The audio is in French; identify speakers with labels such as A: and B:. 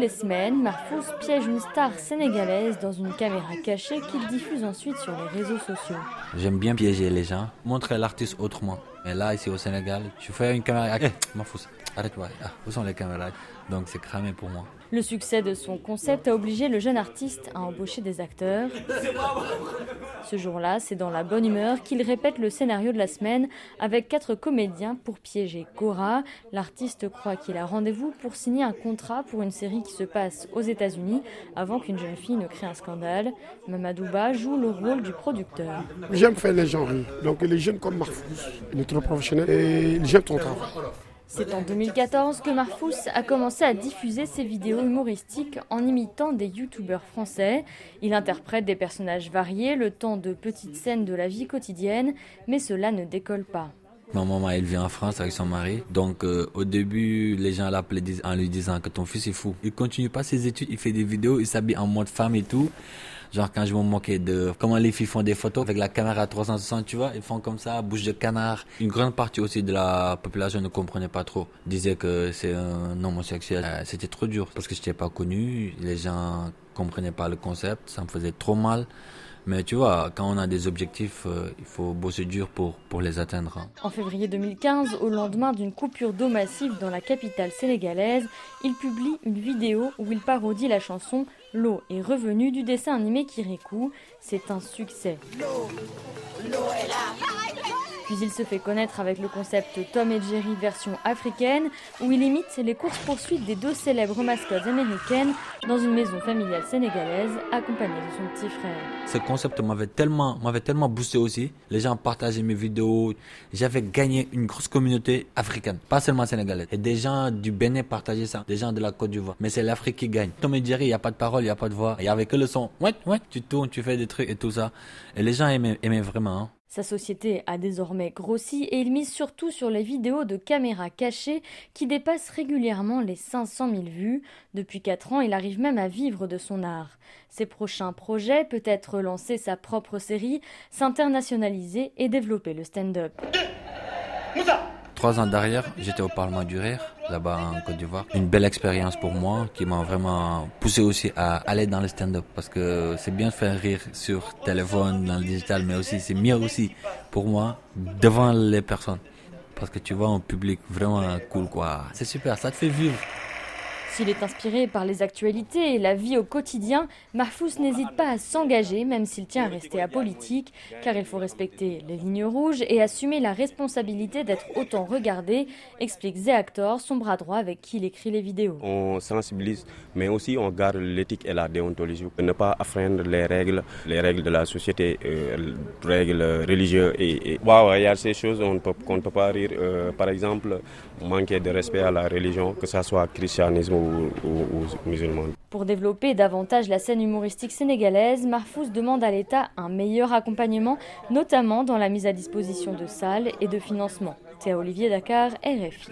A: les semaines, Marfous piège une star sénégalaise dans une caméra cachée qu'il diffuse ensuite sur les réseaux sociaux.
B: J'aime bien piéger les gens, montrer l'artiste autrement. Et là, ici au Sénégal, je fais une caméra. Hey, Marfous, arrête-toi. Ah, où sont les caméras? Donc c'est cramé pour moi.
A: Le succès de son concept a obligé le jeune artiste à embaucher des acteurs. Ce jour-là, c'est dans la bonne humeur qu'il répète le scénario de la semaine avec quatre comédiens pour piéger Cora. L'artiste croit qu'il a rendez-vous pour signer un contrat pour une série qui se passe aux États-Unis avant qu'une jeune fille ne crée un scandale. Mamadouba joue le rôle du producteur.
C: J'aime faire les gens rire. Donc les jeunes comme Marfous, professionnel et j'aime ton travail.
A: C'est en 2014 que Marfous a commencé à diffuser ses vidéos humoristiques en imitant des youtubeurs français. Il interprète des personnages variés, le temps de petites scènes de la vie quotidienne, mais cela ne décolle pas.
B: Ma maman, elle vient en France avec son mari. Donc, euh, au début, les gens l'appelaient en lui disant que ton fils est fou. Il continue pas ses études, il fait des vidéos, il s'habille en mode femme et tout. Genre, quand je me moquais de comment les filles font des photos avec la caméra 360, tu vois, ils font comme ça, bouche de canard. Une grande partie aussi de la population ne comprenait pas trop. Disait que c'est un homosexuel. Euh, c'était trop dur parce que je n'étais pas connu. Les gens comprenaient pas le concept. Ça me faisait trop mal. Mais tu vois, quand on a des objectifs, euh, il faut bosser dur pour, pour les atteindre. Hein.
A: En février 2015, au lendemain d'une coupure d'eau massive dans la capitale sénégalaise, il publie une vidéo où il parodie la chanson L'eau est revenue du dessin animé Kirikou. C'est un succès. L'eau est là. Puis il se fait connaître avec le concept Tom et Jerry version africaine, où il imite les courses-poursuites des deux célèbres mascottes américaines dans une maison familiale sénégalaise, accompagnée de son petit frère.
B: Ce concept m'avait tellement, m'avait tellement boosté aussi. Les gens partageaient mes vidéos. J'avais gagné une grosse communauté africaine, pas seulement sénégalaise. Et des gens du Bénin partageaient ça, des gens de la Côte d'Ivoire. Mais c'est l'Afrique qui gagne. Tom et Jerry, il n'y a pas de parole, il n'y a pas de voix. Il n'y avait que le son. Ouais, ouais, tu tournes, tu fais des trucs et tout ça. Et les gens aimaient, aimaient vraiment. Hein.
A: Sa société a désormais grossi et il mise surtout sur les vidéos de caméras cachées qui dépassent régulièrement les 500 000 vues. Depuis 4 ans, il arrive même à vivre de son art. Ses prochains projets, peut-être lancer sa propre série, s'internationaliser et développer le stand-up.
B: Trois ans derrière, j'étais au Parlement du Rire, là-bas en Côte d'Ivoire. Une belle expérience pour moi qui m'a vraiment poussé aussi à aller dans le stand-up parce que c'est bien de faire rire sur téléphone, dans le digital, mais aussi c'est mieux aussi pour moi devant les personnes. Parce que tu vois un public vraiment cool quoi. C'est super, ça te fait vivre.
A: S'il est inspiré par les actualités et la vie au quotidien, Mahfous n'hésite pas à s'engager, même s'il tient à rester apolitique, car il faut respecter les lignes rouges et assumer la responsabilité d'être autant regardé, explique Zéactor, son bras droit avec qui il écrit les vidéos.
D: On sensibilise, mais aussi on garde l'éthique et la déontologie, ne pas affreindre les règles, les règles de la société, euh, les règles religieuses. Et, et... il y a ces choses qu'on ne peut pas rire. Euh, par exemple, manquer de respect à la religion, que ce soit christianisme
A: pour développer davantage la scène humoristique sénégalaise, Marfous demande à l'État un meilleur accompagnement, notamment dans la mise à disposition de salles et de financement. Théa Olivier Dakar, RFI.